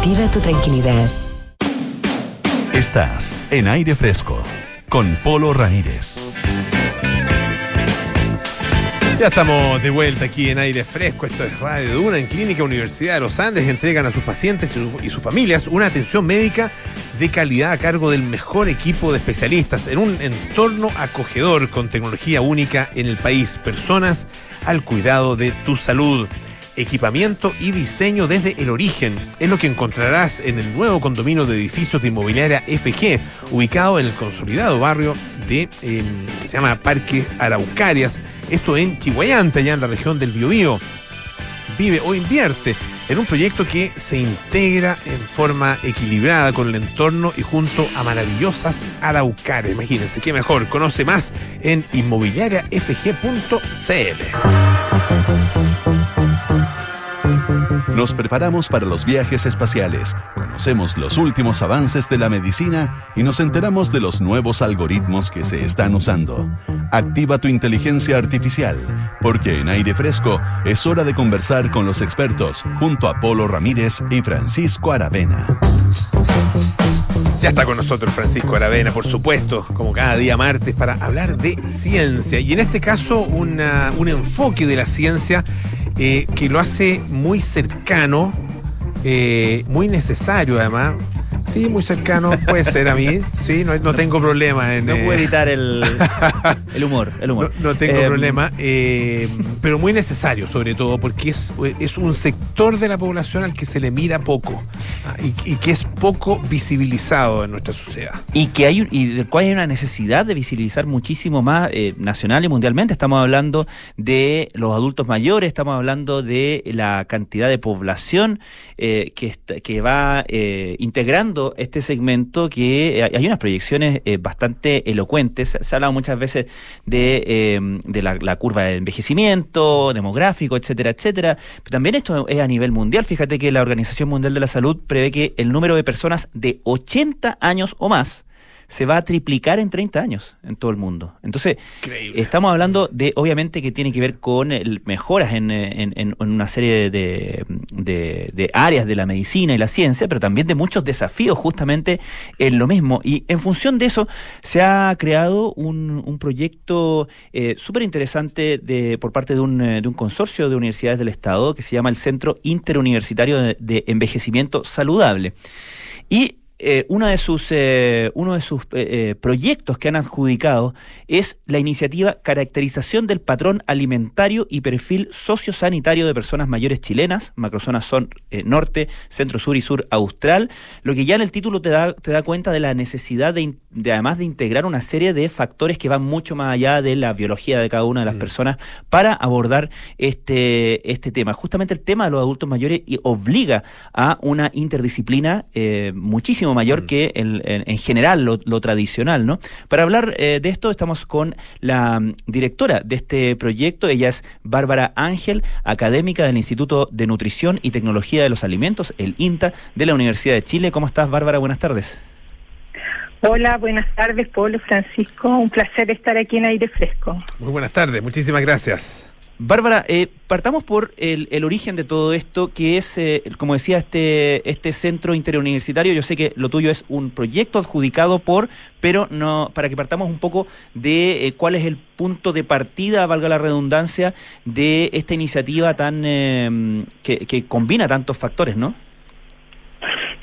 tu tranquilidad. Estás en aire fresco con Polo Ramírez. Ya estamos de vuelta aquí en aire fresco. Esto es Radio Duna en Clínica Universidad de los Andes. Entregan a sus pacientes y, su- y sus familias una atención médica de calidad a cargo del mejor equipo de especialistas en un entorno acogedor con tecnología única en el país. Personas al cuidado de tu salud. Equipamiento y diseño desde el origen es lo que encontrarás en el nuevo condominio de edificios de inmobiliaria FG, ubicado en el consolidado barrio de eh, que se llama Parque Araucarias, esto en Chihuayante, allá en la región del Biobío. Vive o invierte en un proyecto que se integra en forma equilibrada con el entorno y junto a maravillosas araucarias. Imagínense, qué mejor. Conoce más en inmobiliariafg.cl. Nos preparamos para los viajes espaciales, conocemos los últimos avances de la medicina y nos enteramos de los nuevos algoritmos que se están usando. Activa tu inteligencia artificial, porque en aire fresco es hora de conversar con los expertos junto a Polo Ramírez y Francisco Aravena. Ya está con nosotros Francisco Aravena, por supuesto, como cada día martes, para hablar de ciencia. Y en este caso, un enfoque de la ciencia eh, que lo hace muy cercano, eh, muy necesario además. Sí, muy cercano puede ser a mí. Sí, no, no tengo problema en. No eh, puedo evitar el, el humor. El humor. No, no tengo Eh, problema, eh, pero muy necesario sobre todo porque es, es un sector de la población al que se le mira poco ah, y, y que es poco visibilizado en nuestra sociedad. y que hay y del cual hay una necesidad de visibilizar muchísimo más eh, nacional y mundialmente. Estamos hablando de los adultos mayores, estamos hablando de la cantidad de población eh, que, está- que va eh, este segmento que eh, hay unas proyecciones eh, bastante elocuentes. Se ha hablado muchas veces de, eh, de la, la curva de envejecimiento demográfico, etcétera, etcétera. Pero también esto es a nivel mundial. Fíjate que la Organización Mundial de la Salud prevé que el número de personas de 80 años o más se va a triplicar en 30 años en todo el mundo. Entonces, estamos hablando de, obviamente, que tiene que ver con el- mejoras en, eh, en- en- una serie de, de- de áreas de la medicina y la ciencia, pero también de muchos desafíos justamente en lo mismo. Y en función de eso, se ha creado un, un proyecto eh, súper interesante de, por parte de un, eh, de un consorcio de universidades del Estado que se llama el Centro Interuniversitario de- de Envejecimiento Saludable. Y eh, una de sus, eh, uno de sus eh, eh, proyectos que han adjudicado es la iniciativa Caracterización del Patrón Alimentario y Perfil Sociosanitario de Personas Mayores Chilenas, macrozonas son eh, norte, centro sur y sur austral, lo que ya en el título te da, te da cuenta de la necesidad de, de además de integrar una serie de factores que van mucho más allá de la biología de cada una de las personas para abordar este, este tema. Justamente el tema de los adultos mayores y obliga a una interdisciplina eh, muchísimo mayor que el- en, en general lo, lo tradicional, ¿no? Para hablar eh, de esto estamos con la mm, directora de este proyecto, ella es Bárbara Ángel, académica del Instituto de Nutrición y Tecnología de los Alimentos, el INTA, de la Universidad de Chile. ¿Cómo estás, Bárbara? Buenas tardes. Hola, buenas tardes, Pablo Francisco. Un placer estar aquí en aire fresco. Muy buenas tardes, muchísimas gracias. Bárbara, eh, partamos por el, el origen de todo esto, que es, eh, como decía, este, este centro interuniversitario. Yo sé que lo tuyo es un proyecto adjudicado por, pero no, para que partamos un poco de eh, cuál es el punto de partida, valga la redundancia, de esta iniciativa tan eh, que, que combina tantos factores, ¿no?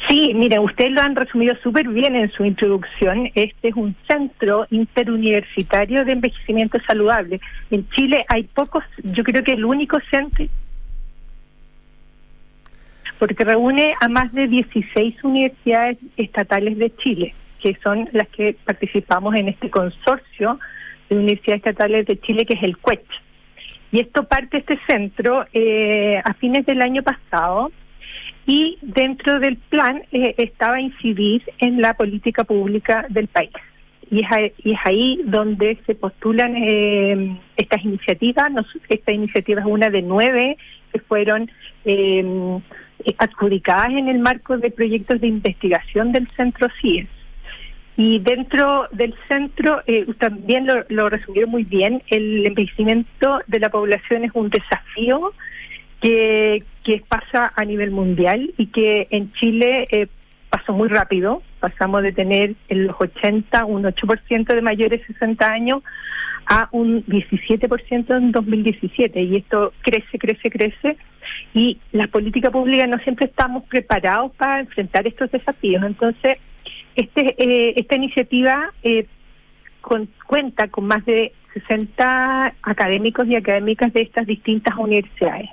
Sí, mire, ustedes lo han resumido súper bien en su introducción. Este es un centro interuniversitario de envejecimiento saludable. En Chile hay pocos, yo creo que el único centro, porque reúne a más de 16 universidades estatales de Chile, que son las que participamos en este consorcio de universidades estatales de Chile, que es el CUECH. Y esto parte este centro eh, a fines del año pasado y dentro del plan eh, estaba incidir en la política pública del país. Y es, ahí, donde se postulan eh, estas iniciativas. Nos, esta iniciativa es una de nueve que fueron eh, adjudicadas en el marco de proyectos de investigación del Centro CIES. Y dentro del centro, eh, también lo, lo resumió muy bien, el envejecimiento de la población es un desafío que, que pasa a nivel mundial y que en Chile eh, pasó muy rápido. Pasamos de tener en los 80 un 8% de mayores de 60 años a un 17% en 2017 y esto crece, crece, crece y las políticas públicas no siempre estamos preparados para enfrentar estos desafíos. Entonces, este eh, esta iniciativa eh, con, cuenta con más de 60 académicos y académicas de estas distintas universidades.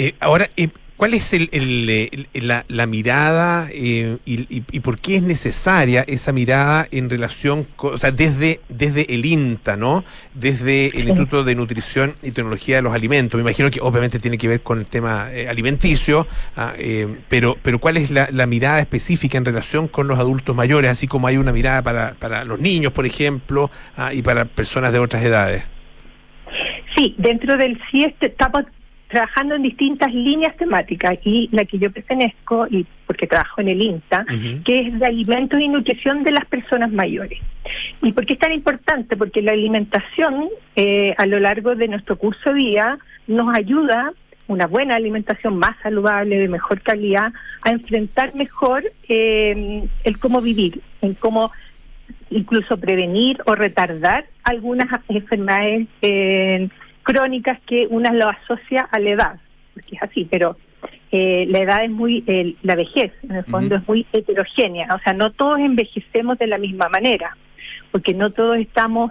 Eh, ahora, eh, ¿cuál es el, el, el, la, la, mirada eh, y, y, y, por qué es necesaria esa mirada en relación, con, o sea, desde, desde el INTA, ¿no? Desde el Instituto de Nutrición y Tecnología de los Alimentos. Me imagino que obviamente tiene que ver con el tema eh, alimenticio, ah, eh, pero, pero ¿cuál es la, la, mirada específica en relación con los adultos mayores, así como hay una mirada para, para los niños, por ejemplo, ah, y para personas de otras edades? Sí, dentro del CIES estamos trabajando en distintas líneas temáticas y la que yo pertenezco, y porque trabajo en el INTA, uh -huh. que es de alimentos y nutrición de las personas mayores. ¿Y por qué es tan importante? Porque la alimentación eh, a lo largo de nuestro curso día nos ayuda una buena alimentación más saludable, de mejor calidad, a enfrentar mejor eh, el cómo vivir, en cómo incluso prevenir o retardar algunas enfermedades eh, crónicas que una lo asocia a la edad, porque es así, pero eh, la edad es muy, eh, la vejez en el fondo uh -huh. es muy heterogénea, o sea, no todos envejecemos de la misma manera, porque no todos estamos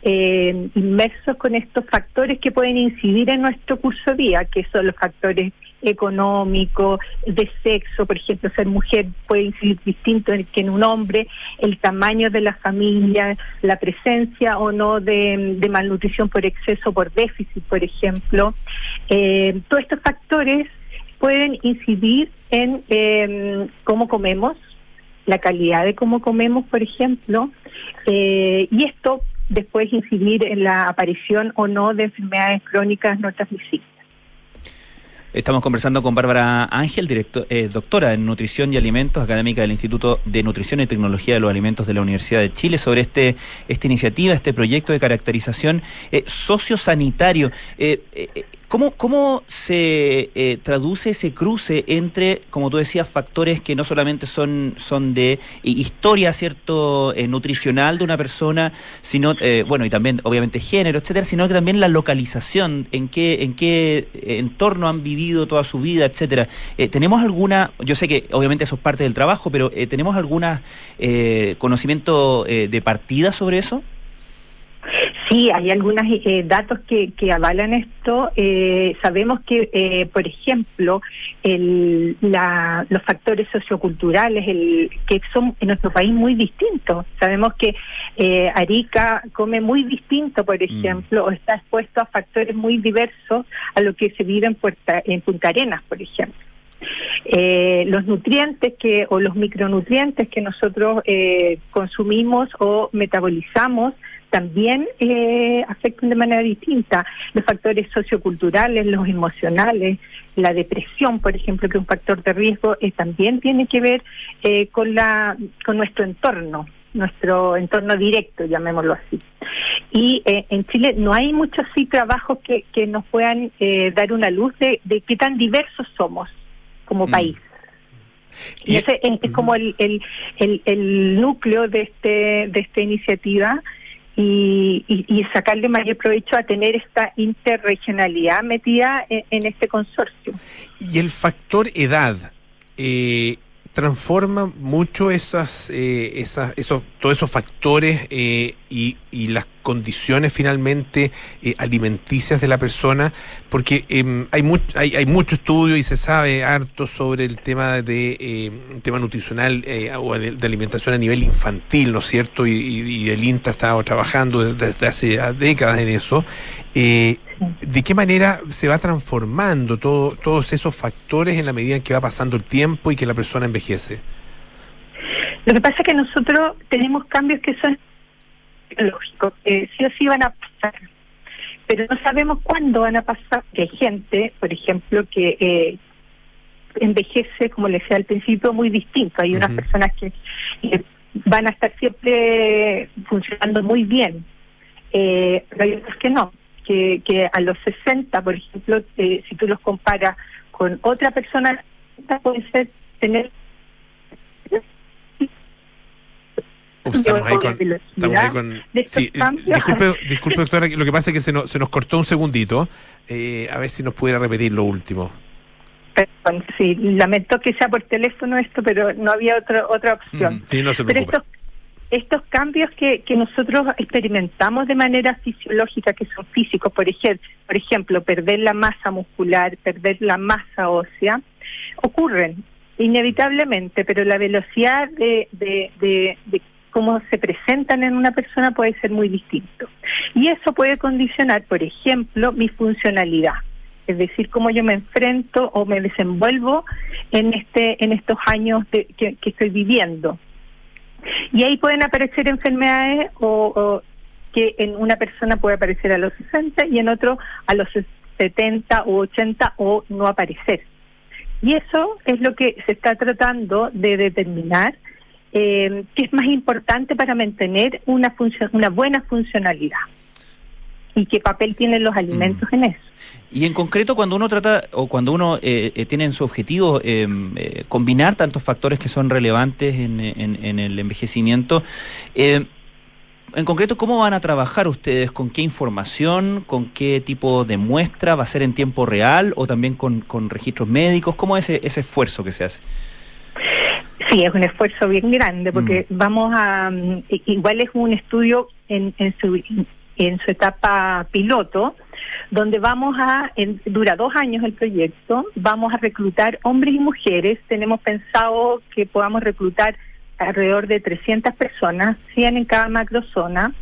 eh, inmersos con estos factores que pueden incidir en nuestro curso día, que son los factores económico, de sexo, por ejemplo, ser mujer puede incidir distinto que en un hombre, el tamaño de la familia, la presencia o no de, malnutrición por exceso, por déficit, por ejemplo. Eh, todos estos factores pueden incidir en eh, cómo comemos, la calidad de cómo comemos, por ejemplo, eh, y esto después incidir en la aparición o no de enfermedades crónicas no transmisibles. Estamos conversando con Bárbara Ángel, eh, doctora en Nutrición y Alimentos, académica del Instituto de Nutrición y Tecnología de los Alimentos de la Universidad de Chile, sobre este esta iniciativa, este proyecto de caracterización eh, sociosanitario. Eh, ¿Cómo, cómo se eh, traduce ese cruce entre, como tú decías, factores que no solamente son, son de historia, cierto, eh, nutricional de una persona, sino, eh, bueno, y también obviamente género, etcétera, sino que también la localización, en qué, en qué entorno han vivido toda su vida, etcétera. ¿Tenemos alguna, yo sé que obviamente eso es parte del trabajo, pero ¿tenemos algún conocimiento de partida sobre eso? Sí, hay algunos eh, datos que, que, avalan esto. Eh, sabemos que, eh, por ejemplo, el, la, los factores socioculturales, el, que son en nuestro país muy distintos. Sabemos que Arica come muy distinto, por ejemplo, mm. o está expuesto a factores muy diversos a lo que se vive en, Puerta, en Punta Arenas, por ejemplo. Eh, los nutrientes que o los micronutrientes que nosotros eh, consumimos o metabolizamos también eh, afectan de manera distinta los factores socioculturales, los emocionales, la depresión, por ejemplo, que es un factor de riesgo, también tiene que ver con la con nuestro entorno. nuestro entorno directo, llamémoslo así. Y eh, en Chile no hay muchos sí trabajos que, que nos puedan eh, dar una luz de, de qué tan diversos somos como Mm. país. Y ese es, es como el, el, el, el núcleo de este de esta iniciativa y, y, sacarle mayor provecho a tener esta interregionalidad metida en, en este consorcio. Y el factor edad eh, transforma mucho esas, eh, esas, esos, todos esos factores eh, y, y las condiciones finalmente eh, alimenticias de la persona, porque em, hay, much, hay, hay mucho estudio y se sabe harto sobre el tema de eh, tema nutricional eh, o de, alimentación a nivel infantil, ¿no es cierto? Y, y, y el INTA ha estado trabajando desde hace décadas en eso. Eh, ¿De qué manera se va transformando todo, todos esos factores en la medida en que va pasando el tiempo y que la persona envejece? Lo que pasa es que nosotros tenemos cambios que son lógicos, que sí o sí van a pasar, pero no sabemos cuándo van a pasar. Que hay gente, por ejemplo, que eh, envejece, como les decía al principio, muy distinto. Hay unas personas que eh, van a estar siempre funcionando muy bien, eh, pero hay otras que no, que, que a los 60, por ejemplo, eh, si tú los comparas con otra persona, puede ser tener Estamos ahí con, estamos ahí con- sí, eh, disculpe, disculpe, doctora, lo que pasa es que se nos, se nos cortó un segundito. Eh, a ver si nos pudiera repetir lo último. Perdón, sí, lamento que sea por teléfono esto, pero no había otra otra opción. Sí, no se Pero estos, estos cambios que, que nosotros experimentamos de manera fisiológica, que son físicos, por ejemplo, por ejemplo, perder la masa muscular, perder la masa ósea, ocurren inevitablemente, pero la velocidad de, de, de, de cómo se presentan en una persona puede ser muy distinto. Y eso puede condicionar, por ejemplo, mi funcionalidad. Es decir, cómo yo me enfrento o me desenvuelvo en este en estos años de- que, estoy viviendo. Y ahí pueden aparecer enfermedades o, o que en una persona puede aparecer a los 60 y en otro a los 70 u 80 o no aparecer. Y eso es lo que se está tratando de determinar eh, qué es más importante para mantener una, función, una buena funcionalidad y qué papel tienen los alimentos en eso. Y en concreto, cuando uno trata o cuando uno eh, eh, tiene en su objetivo eh, eh, combinar tantos factores que son relevantes en, en- en el envejecimiento, eh, en concreto, ¿cómo van a trabajar ustedes? ¿Con qué información? ¿Con qué tipo de muestra? ¿Va a ser en tiempo real o también con, con registros médicos? ¿Cómo es ese, ese esfuerzo que se hace? Sí, es un esfuerzo bien grande porque vamos a, mm, igual es un estudio en, en su en su etapa piloto, donde vamos a, en- dura dos años el proyecto, vamos a reclutar hombres y mujeres, tenemos pensado que podamos reclutar alrededor de 300 personas, 100 en cada macrozona,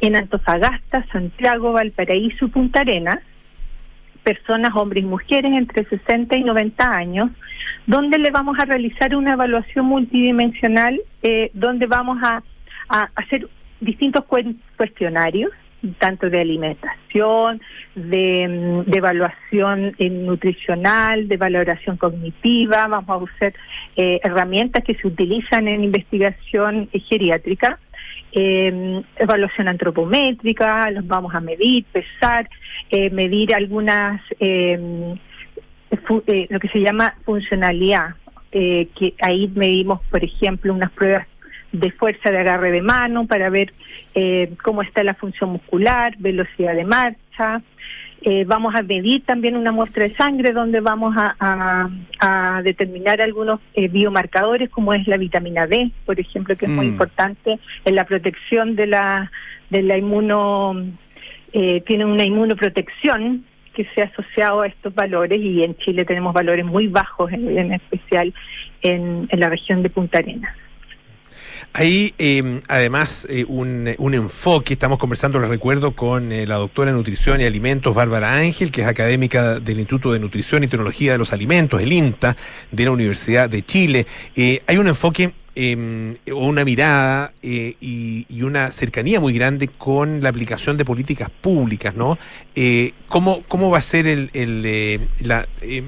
en Antofagasta, Santiago, Valparaíso y Punta Arenas, personas, hombres y mujeres entre 60 y 90 años, donde le vamos a realizar una evaluación multidimensional, eh, donde vamos a, hacer distintos cuestionarios, tanto de alimentación, de, mm, evaluación eh, nutricional, de valoración cognitiva, vamos a usar eh, herramientas que se utilizan en investigación eh, geriátrica, eh, evaluación antropométrica, los vamos a medir, pesar, eh, medir algunas, fu- eh, lo que se llama funcionalidad, eh, que ahí medimos, por ejemplo, unas pruebas de fuerza de agarre de mano para ver eh, cómo está la función muscular, velocidad de marcha. Eh, vamos a medir también una muestra de sangre donde vamos a, a- a determinar algunos eh, biomarcadores como es la vitamina D, por ejemplo, que es muy Mm. importante en la protección de la de la inmuno eh, tiene una inmunoprotección que se ha asociado a estos valores y en Chile tenemos valores muy bajos en, especial en, la región de Punta Arenas. Hay eh, además un, un enfoque, estamos conversando, les recuerdo, con eh, la doctora en Nutrición y Alimentos, Bárbara Ángel, que es académica del Instituto de Nutrición y Tecnología de los Alimentos, el INTA, de la Universidad de Chile. Eh, hay un enfoque eh, una mirada eh, y, una cercanía muy grande con la aplicación de políticas públicas, ¿no? Eh, ¿cómo, ¿Cómo va a ser el, el, eh, la, eh,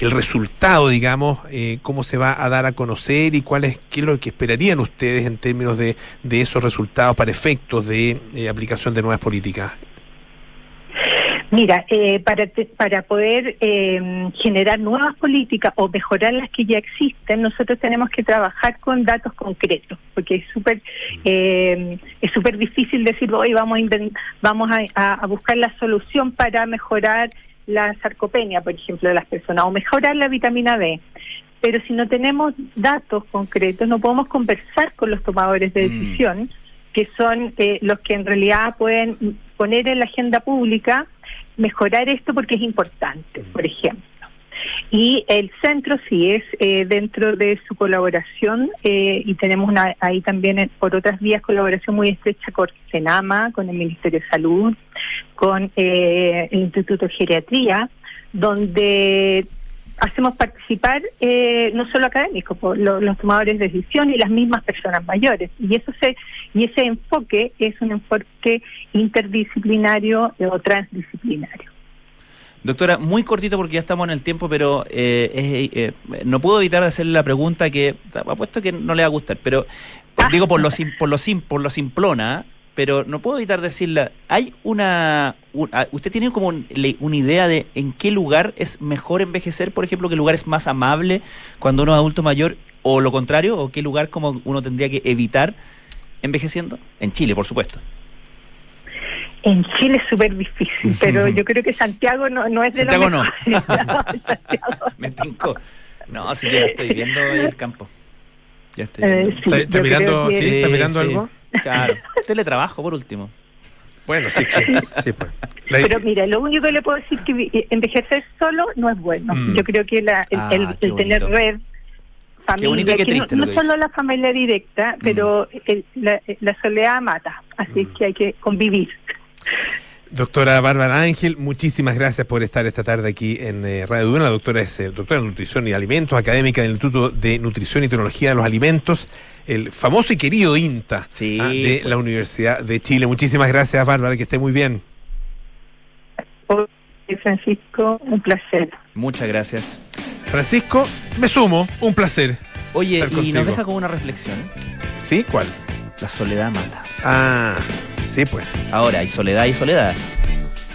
el resultado, digamos? eh, ¿Cómo se va a dar a conocer y cuál es, qué es lo que esperarían ustedes en términos de, de esos resultados para efectos de eh, aplicación de nuevas políticas? Mira, eh, para, te- para poder eh, generar nuevas políticas o mejorar las que ya existen, nosotros tenemos que trabajar con datos concretos, porque es súper eh, es súper difícil decir hoy vamos a vamos a, a- a buscar la solución para mejorar la sarcopenia, por ejemplo, de las personas o mejorar la vitamina D. Pero si no tenemos datos concretos, no podemos conversar con los tomadores de Mm. decisión, que son eh, los que en realidad pueden poner en la agenda pública mejorar esto porque es importante, por ejemplo. Y el centro sí es eh, dentro de su colaboración eh, y tenemos una, ahí también eh, por otras vías colaboración muy estrecha con Senama, con el Ministerio de Salud, con eh, el Instituto de Geriatría, donde hacemos participar eh, no solo académicos, po, lo- los tomadores de decisión y las mismas personas mayores. Y eso se y ese enfoque es un enfoque interdisciplinario o transdisciplinario. Doctora, muy cortito porque ya estamos en el tiempo, pero eh, eh, no puedo evitar de hacerle la pregunta que apuesto que no le va a gustar, pero Ah. digo por lo sim- por lo sim- por lo simplona, pero no puedo evitar decirle, hay una un- ah, usted tiene como un- una idea de en qué lugar es mejor envejecer, por ejemplo, qué lugar es más amable cuando uno es adulto mayor o lo contrario, o qué lugar como uno tendría que evitar envejeciendo? En Chile, por supuesto. En Chile es súper difícil, pero yo creo que Santiago no, no es de Santiago los no. Me tincó. No, sí, ya estoy viendo el campo. Ya estoy Eh, viendo. sí, ¿Está- está yo mirando- que- sí, está mirando algo? Claro. Teletrabajo, por último. Bueno, sí, que, sí, pues. La- Pero mira, lo único que le puedo decir que vi- eh, envejecer solo no es bueno. Mm. Yo creo que la- el, Ah, el- qué el tener red, familia, bonito y qué que no- lo que solo la familia directa, pero el- la, la soledad mata, así Mm. que hay que convivir. Doctora Bárbara Ángel, muchísimas gracias por estar esta tarde aquí en eh, Radio Duna. La doctora es eh, doctora en Nutrición y Alimentos, académica del Instituto de Nutrición y Tecnología de los Alimentos, el famoso y querido INTA ah, de pues. la Universidad de Chile. Muchísimas gracias, Bárbara, que esté muy bien. Francisco, un placer. Muchas gracias. Francisco, me sumo, un placer. Oye, y contigo. nos deja con una reflexión. ¿Sí? ¿Cuál? La soledad mata. Ah, sí, pues. Ahora, hay soledad y soledad.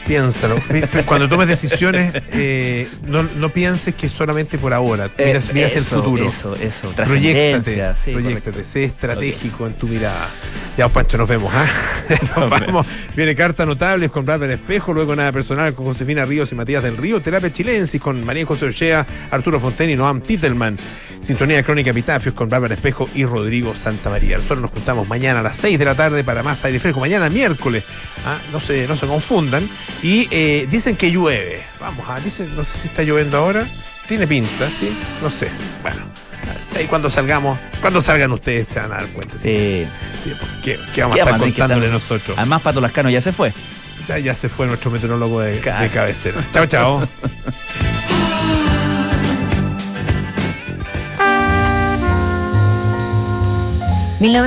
Piénsalo. Cuando tomes decisiones, eh, no, no pienses que solamente por ahora. Eh, Miras, miras el futuro. eso, eso. Proyectate, sí, proyectate, sé estratégico en tu mirada. Ya, Pancho, nos vemos. ¿ah? Nos vamos. Viene carta notables con Bárbara Espejo, luego nada personal con Josefina Ríos y Matías del Río, terapia chilensis con María José Ochea, Arturo Fonten y Noam Titelman. Sintonía crónica Epitafios con Bárbara Espejo y Rodrigo Santamaría. Nosotros nos juntamos mañana a las 6 de la tarde para más aire fresco. Mañana miércoles. ¿ah? No, se, no se confundan. Y eh, dicen que llueve. Vamos a, dicen, no sé si está lloviendo ahora. Tiene pinta, ¿sí? No sé. Bueno. Ahí cuando salgamos, cuando salgan ustedes se van a dar cuenta. Sí. Sí, pues, ¿qué, qué vamos ¿Qué a estar contándole nosotros? Además, Pato Lascano ya se fue. Ya, ya se fue nuestro meteorólogo de, de cabecera. Chao, chao. 19